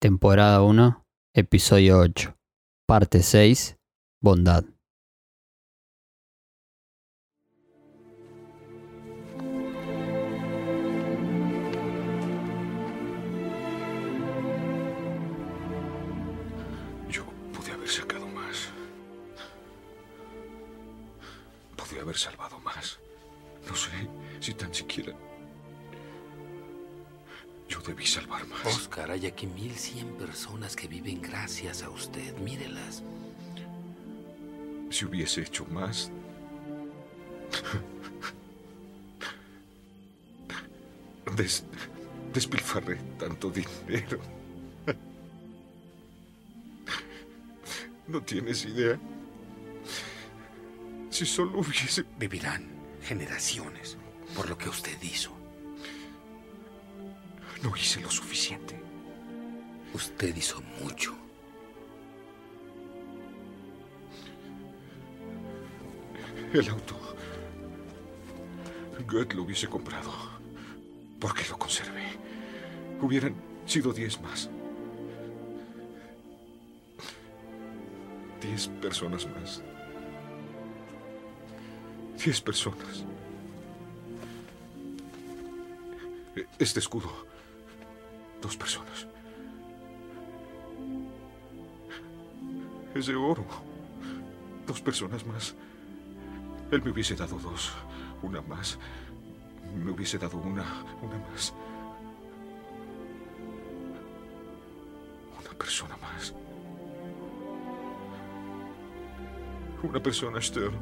temporada 1, episodio 8, parte 6, bondad. Hay aquí 1100 personas que viven gracias a usted. Mírelas. Si hubiese hecho más... Des- despilfarré tanto dinero. No tienes idea. Si solo hubiese... Vivirán generaciones por lo que usted hizo. No hice lo suficiente. Usted hizo mucho. El auto. Goethe lo hubiese comprado. Porque lo conservé. Hubieran sido diez más. Diez personas más. Diez personas. Este escudo. Dos personas. De oro. Dos personas más. Él me hubiese dado dos. Una más. Me hubiese dado una. Una más. Una persona más. Una persona, Esther.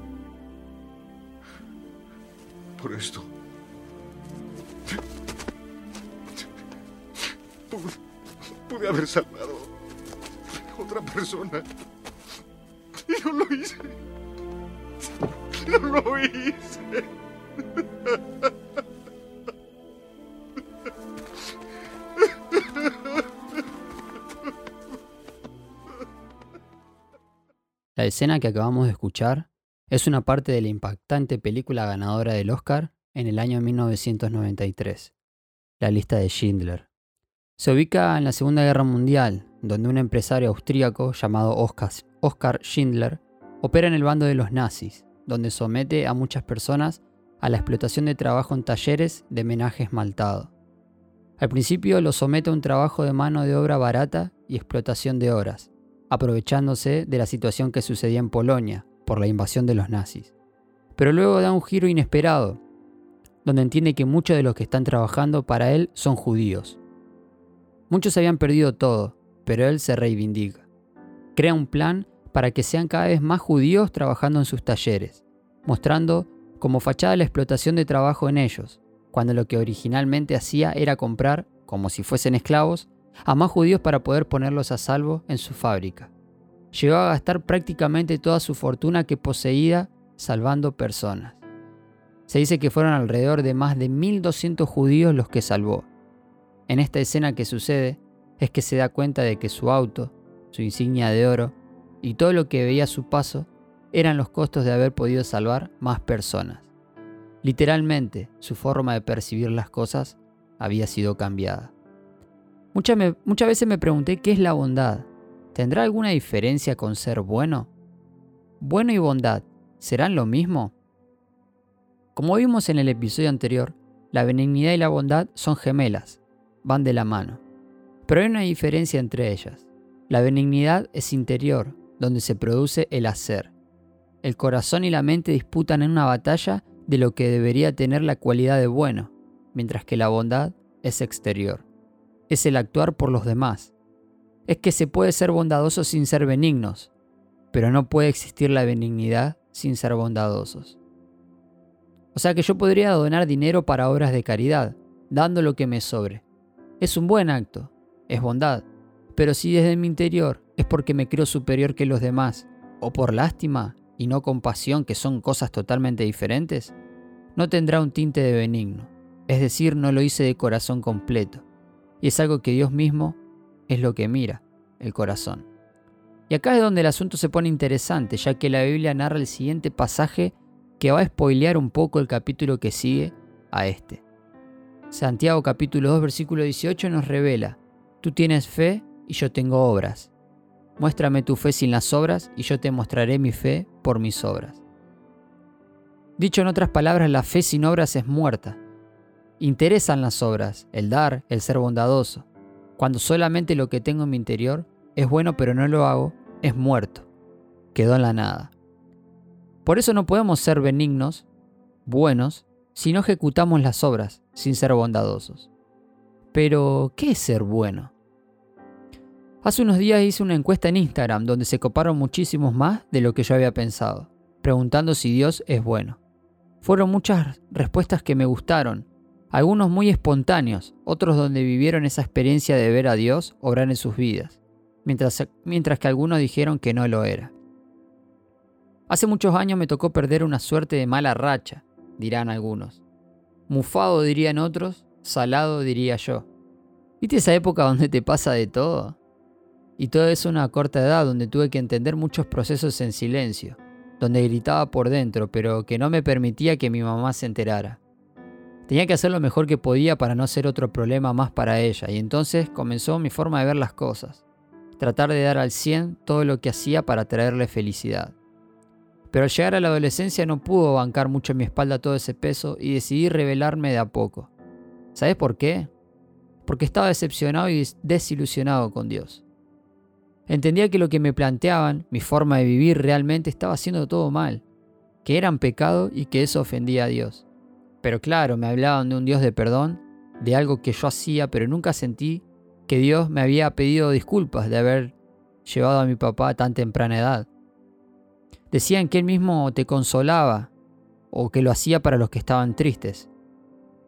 Por esto. Pude, pude haber salvado a otra persona. No lo hice. No lo hice. La escena que acabamos de escuchar es una parte de la impactante película ganadora del Oscar en el año 1993, La lista de Schindler. Se ubica en la Segunda Guerra Mundial, donde un empresario austríaco llamado Oskar, Oskar Schindler opera en el bando de los nazis, donde somete a muchas personas a la explotación de trabajo en talleres de menaje esmaltado. Al principio los somete a un trabajo de mano de obra barata y explotación de horas, aprovechándose de la situación que sucedía en Polonia por la invasión de los nazis. Pero luego da un giro inesperado, donde entiende que muchos de los que están trabajando para él son judíos. Muchos habían perdido todo, pero él se reivindica. Crea un plan para que sean cada vez más judíos trabajando en sus talleres, mostrando como fachada la explotación de trabajo en ellos, cuando lo que originalmente hacía era comprar, como si fuesen esclavos, a más judíos para poder ponerlos a salvo en su fábrica. Llegó a gastar prácticamente toda su fortuna que poseía salvando personas. Se dice que fueron alrededor de más de 1.200 judíos los que salvó. En esta escena que sucede es que se da cuenta de que su auto, su insignia de oro y todo lo que veía a su paso eran los costos de haber podido salvar más personas. Literalmente, su forma de percibir las cosas había sido cambiada. Muchas, muchas veces me pregunté qué es la bondad. ¿Tendrá alguna diferencia con ser bueno? ¿Bueno y bondad serán lo mismo? Como vimos en el episodio anterior, la benignidad y la bondad son gemelas, van de la mano. Pero hay una diferencia entre ellas. La benignidad es interior, donde se produce el hacer. El corazón y la mente disputan en una batalla de lo que debería tener la cualidad de bueno, mientras que la bondad es exterior. Es el actuar por los demás. Es que se puede ser bondadoso sin ser benignos, pero no puede existir la benignidad sin ser bondadosos. O sea que yo podría donar dinero para obras de caridad, dando lo que me sobre. Es un buen acto, es bondad, pero si desde mi interior es porque me creo superior que los demás, o por lástima y no compasión, que son cosas totalmente diferentes, no tendrá un tinte de benigno, es decir, no lo hice de corazón completo, y es algo que Dios mismo es lo que mira, el corazón. Y acá es donde el asunto se pone interesante, ya que la Biblia narra el siguiente pasaje que va a spoilear un poco el capítulo que sigue a este. Santiago capítulo 2 versículo 18 nos revela, tú tienes fe y yo tengo obras. Muéstrame tu fe sin las obras y yo te mostraré mi fe por mis obras. Dicho en otras palabras, la fe sin obras es muerta. Interesan las obras, el dar, el ser bondadoso. Cuando solamente lo que tengo en mi interior es bueno pero no lo hago, es muerto. Quedó en la nada. Por eso no podemos ser benignos, buenos, si no ejecutamos las obras, sin ser bondadosos. Pero, ¿qué es ser bueno? Hace unos días hice una encuesta en Instagram donde se coparon muchísimos más de lo que yo había pensado, preguntando si Dios es bueno. Fueron muchas respuestas que me gustaron, algunos muy espontáneos, otros donde vivieron esa experiencia de ver a Dios obrar en sus vidas, mientras, mientras que algunos dijeron que no lo era. Hace muchos años me tocó perder una suerte de mala racha, dirán algunos. Mufado dirían otros, salado diría yo. ¿Viste esa época donde te pasa de todo? Y todo eso a una corta edad donde tuve que entender muchos procesos en silencio, donde gritaba por dentro, pero que no me permitía que mi mamá se enterara. Tenía que hacer lo mejor que podía para no ser otro problema más para ella, y entonces comenzó mi forma de ver las cosas. Tratar de dar al 100 todo lo que hacía para traerle felicidad. Pero al llegar a la adolescencia no pudo bancar mucho en mi espalda todo ese peso y decidí rebelarme de a poco. ¿Sabes por qué? Porque estaba decepcionado y desilusionado con Dios. Entendía que lo que me planteaban, mi forma de vivir realmente estaba haciendo todo mal, que eran pecado y que eso ofendía a Dios. Pero claro, me hablaban de un Dios de perdón, de algo que yo hacía, pero nunca sentí que Dios me había pedido disculpas de haber llevado a mi papá a tan temprana edad. Decían que él mismo te consolaba o que lo hacía para los que estaban tristes.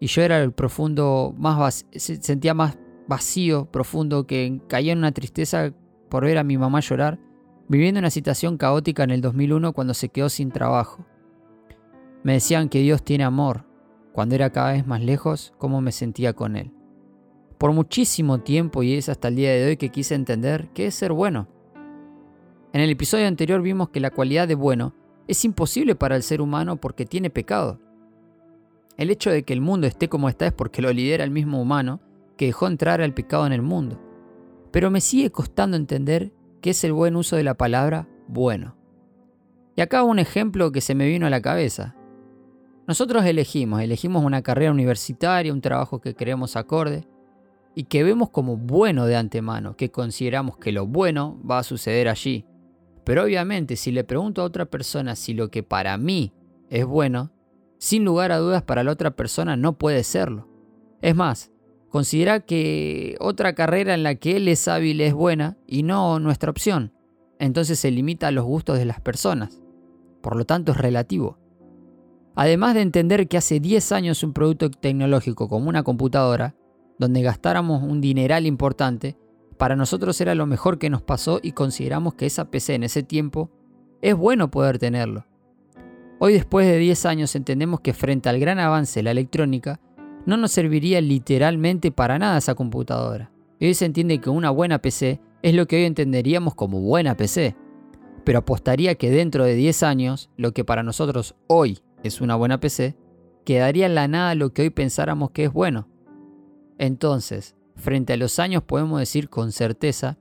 Y yo era el profundo, más sentía más vacío, profundo, que caía en una tristeza por ver a mi mamá llorar, viviendo una situación caótica en el 2001 cuando se quedó sin trabajo. Me decían que Dios tiene amor. Cuando era cada vez más lejos, cómo me sentía con Él. Por muchísimo tiempo y es hasta el día de hoy que quise entender qué es ser bueno. En el episodio anterior vimos que la cualidad de bueno es imposible para el ser humano porque tiene pecado. El hecho de que el mundo esté como está es porque lo lidera el mismo humano que dejó entrar al pecado en el mundo pero me sigue costando entender qué es el buen uso de la palabra bueno. Y acá un ejemplo que se me vino a la cabeza. Nosotros elegimos, elegimos una carrera universitaria, un trabajo que creemos acorde y que vemos como bueno de antemano, que consideramos que lo bueno va a suceder allí. Pero obviamente si le pregunto a otra persona si lo que para mí es bueno, sin lugar a dudas para la otra persona no puede serlo. Es más, considera que otra carrera en la que él es hábil es buena y no nuestra opción. Entonces se limita a los gustos de las personas. Por lo tanto es relativo. Además de entender que hace 10 años un producto tecnológico como una computadora, donde gastáramos un dineral importante, para nosotros era lo mejor que nos pasó y consideramos que esa PC en ese tiempo es bueno poder tenerlo. Hoy después de 10 años entendemos que frente al gran avance de la electrónica, no nos serviría literalmente para nada esa computadora. hoy se entiende que una buena PC es lo que hoy entenderíamos como buena PC. Pero apostaría que dentro de 10 años, lo que para nosotros hoy es una buena PC, quedaría en la nada lo que hoy pensáramos que es bueno. Entonces, frente a los años podemos decir con certeza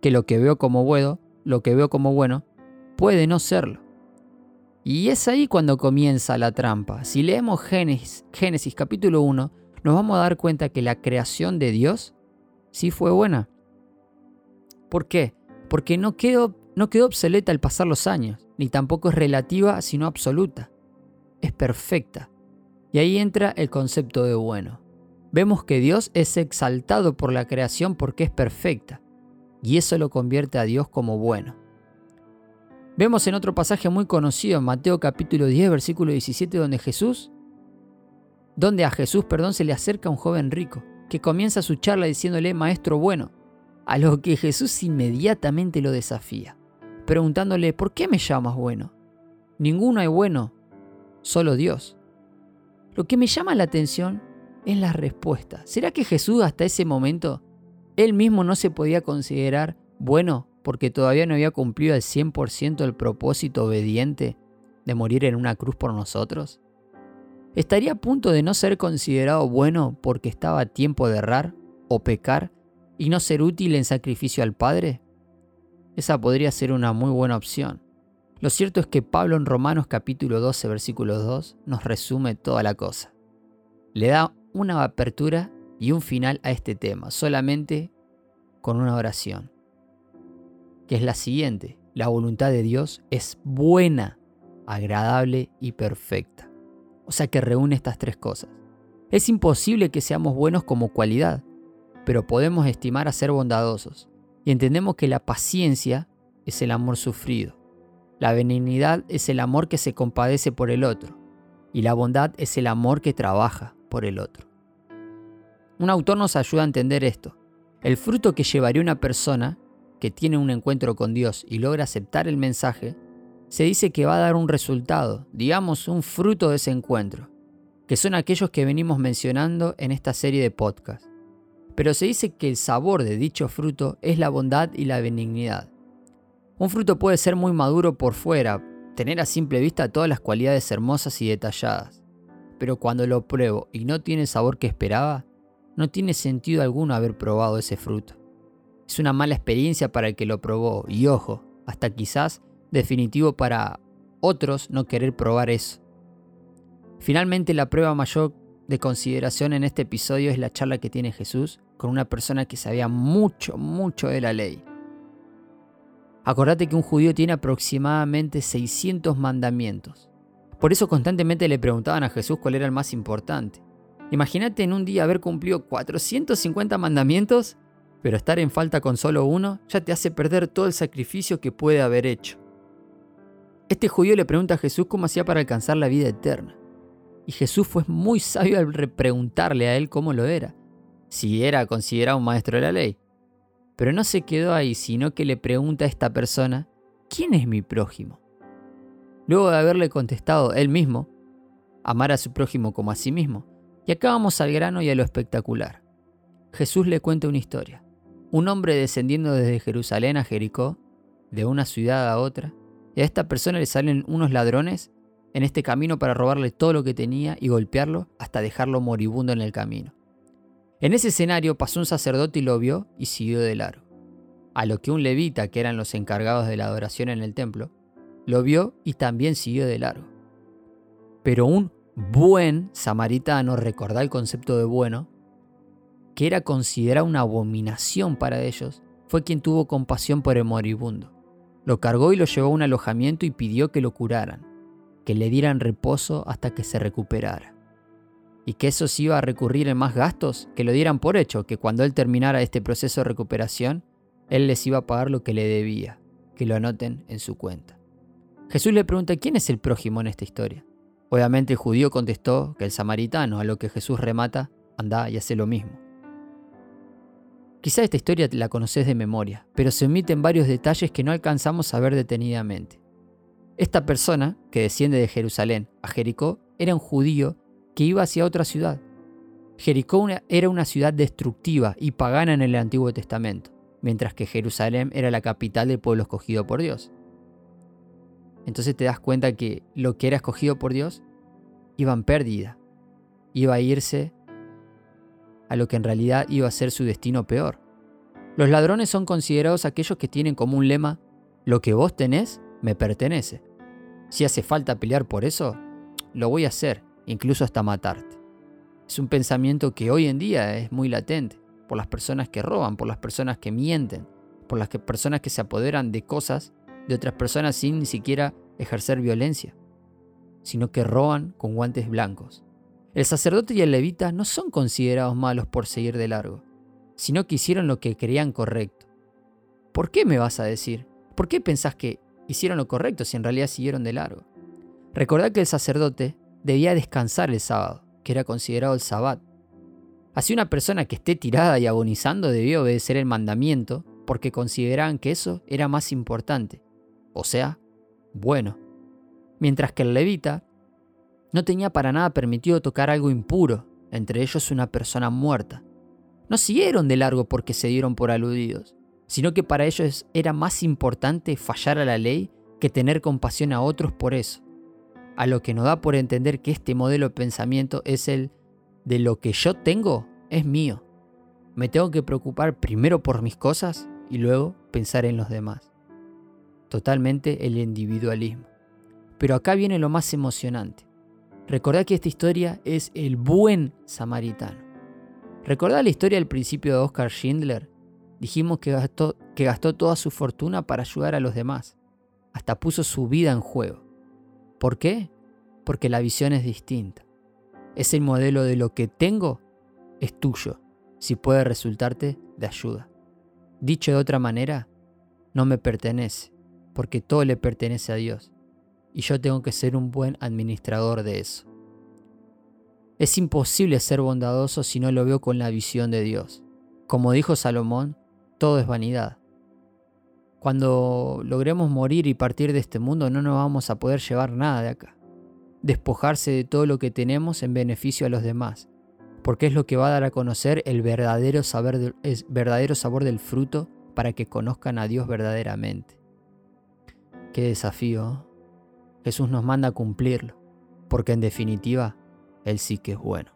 que lo que veo como bueno, lo que veo como bueno, puede no serlo. Y es ahí cuando comienza la trampa. Si leemos Génesis, Génesis capítulo 1, nos vamos a dar cuenta que la creación de Dios sí fue buena. ¿Por qué? Porque no quedó, no quedó obsoleta al pasar los años, ni tampoco es relativa, sino absoluta. Es perfecta. Y ahí entra el concepto de bueno. Vemos que Dios es exaltado por la creación porque es perfecta, y eso lo convierte a Dios como bueno. Vemos en otro pasaje muy conocido en Mateo capítulo 10 versículo 17 donde Jesús, donde a Jesús, perdón, se le acerca un joven rico que comienza su charla diciéndole maestro bueno, a lo que Jesús inmediatamente lo desafía, preguntándole ¿por qué me llamas bueno? Ninguno hay bueno, solo Dios. Lo que me llama la atención es la respuesta. ¿Será que Jesús hasta ese momento él mismo no se podía considerar bueno porque todavía no había cumplido al 100% el propósito obediente de morir en una cruz por nosotros? ¿Estaría a punto de no ser considerado bueno porque estaba a tiempo de errar o pecar y no ser útil en sacrificio al Padre? Esa podría ser una muy buena opción. Lo cierto es que Pablo en Romanos capítulo 12 versículo 2 nos resume toda la cosa. Le da una apertura y un final a este tema, solamente con una oración, que es la siguiente. La voluntad de Dios es buena, agradable y perfecta. O sea que reúne estas tres cosas. Es imposible que seamos buenos como cualidad, pero podemos estimar a ser bondadosos. Y entendemos que la paciencia es el amor sufrido. La benignidad es el amor que se compadece por el otro. Y la bondad es el amor que trabaja por el otro. Un autor nos ayuda a entender esto. El fruto que llevaría una persona que tiene un encuentro con Dios y logra aceptar el mensaje, se dice que va a dar un resultado, digamos un fruto de ese encuentro, que son aquellos que venimos mencionando en esta serie de podcasts. Pero se dice que el sabor de dicho fruto es la bondad y la benignidad. Un fruto puede ser muy maduro por fuera, tener a simple vista todas las cualidades hermosas y detalladas, pero cuando lo pruebo y no tiene el sabor que esperaba, no tiene sentido alguno haber probado ese fruto. Es una mala experiencia para el que lo probó y ojo, hasta quizás definitivo para otros no querer probar eso. Finalmente la prueba mayor de consideración en este episodio es la charla que tiene Jesús con una persona que sabía mucho, mucho de la ley. Acordate que un judío tiene aproximadamente 600 mandamientos. Por eso constantemente le preguntaban a Jesús cuál era el más importante. Imagínate en un día haber cumplido 450 mandamientos, pero estar en falta con solo uno ya te hace perder todo el sacrificio que puede haber hecho. Este judío le pregunta a Jesús cómo hacía para alcanzar la vida eterna. Y Jesús fue muy sabio al preguntarle a él cómo lo era, si era considerado un maestro de la ley. Pero no se quedó ahí, sino que le pregunta a esta persona, ¿quién es mi prójimo? Luego de haberle contestado él mismo, amar a su prójimo como a sí mismo, y acá vamos al grano y a lo espectacular. Jesús le cuenta una historia. Un hombre descendiendo desde Jerusalén a Jericó, de una ciudad a otra, y a esta persona le salen unos ladrones en este camino para robarle todo lo que tenía y golpearlo hasta dejarlo moribundo en el camino. En ese escenario pasó un sacerdote y lo vio y siguió de largo. A lo que un levita, que eran los encargados de la adoración en el templo, lo vio y también siguió de largo. Pero un buen samaritano, recordá el concepto de bueno, que era considerado una abominación para ellos, fue quien tuvo compasión por el moribundo. Lo cargó y lo llevó a un alojamiento y pidió que lo curaran, que le dieran reposo hasta que se recuperara. Y que eso sí iba a recurrir en más gastos, que lo dieran por hecho, que cuando él terminara este proceso de recuperación, él les iba a pagar lo que le debía, que lo anoten en su cuenta. Jesús le pregunta quién es el prójimo en esta historia. Obviamente el judío contestó que el samaritano, a lo que Jesús remata, anda y hace lo mismo. Quizá esta historia la conoces de memoria, pero se omiten varios detalles que no alcanzamos a ver detenidamente. Esta persona, que desciende de Jerusalén a Jericó, era un judío que iba hacia otra ciudad. Jericó era una ciudad destructiva y pagana en el Antiguo Testamento, mientras que Jerusalén era la capital del pueblo escogido por Dios entonces te das cuenta que lo que era escogido por Dios iba en pérdida, iba a irse a lo que en realidad iba a ser su destino peor. Los ladrones son considerados aquellos que tienen como un lema, lo que vos tenés me pertenece. Si hace falta pelear por eso, lo voy a hacer, incluso hasta matarte. Es un pensamiento que hoy en día es muy latente, por las personas que roban, por las personas que mienten, por las personas que se apoderan de cosas de otras personas sin ni siquiera ejercer violencia, sino que roban con guantes blancos. El sacerdote y el levita no son considerados malos por seguir de largo, sino que hicieron lo que creían correcto. ¿Por qué me vas a decir? ¿Por qué pensás que hicieron lo correcto si en realidad siguieron de largo? Recordad que el sacerdote debía descansar el sábado, que era considerado el sabbat. Así una persona que esté tirada y agonizando debía obedecer el mandamiento porque consideraban que eso era más importante o sea, bueno. Mientras que el levita no tenía para nada permitido tocar algo impuro, entre ellos una persona muerta. No siguieron de largo porque se dieron por aludidos, sino que para ellos era más importante fallar a la ley que tener compasión a otros por eso. A lo que nos da por entender que este modelo de pensamiento es el de lo que yo tengo es mío. Me tengo que preocupar primero por mis cosas y luego pensar en los demás. Totalmente el individualismo. Pero acá viene lo más emocionante. Recordad que esta historia es el buen samaritano. ¿Recordad la historia del principio de Oscar Schindler? Dijimos que gastó, que gastó toda su fortuna para ayudar a los demás. Hasta puso su vida en juego. ¿Por qué? Porque la visión es distinta. Es el modelo de lo que tengo es tuyo, si puede resultarte de ayuda. Dicho de otra manera, no me pertenece, porque todo le pertenece a Dios, y yo tengo que ser un buen administrador de eso. Es imposible ser bondadoso si no lo veo con la visión de Dios. Como dijo Salomón, todo es vanidad. Cuando logremos morir y partir de este mundo no nos vamos a poder llevar nada de acá. Despojarse de todo lo que tenemos en beneficio a los demás, porque es lo que va a dar a conocer el verdadero, sabor del fruto para que conozcan a Dios verdaderamente. Qué desafío. Jesús nos manda a cumplirlo, porque en definitiva, Él sí que es bueno.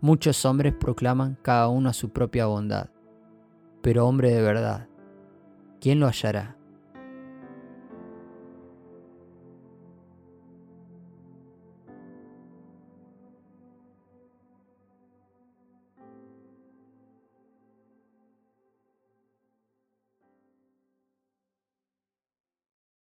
Muchos hombres proclaman cada uno a su propia bondad, pero hombre de verdad, ¿quién lo hallará?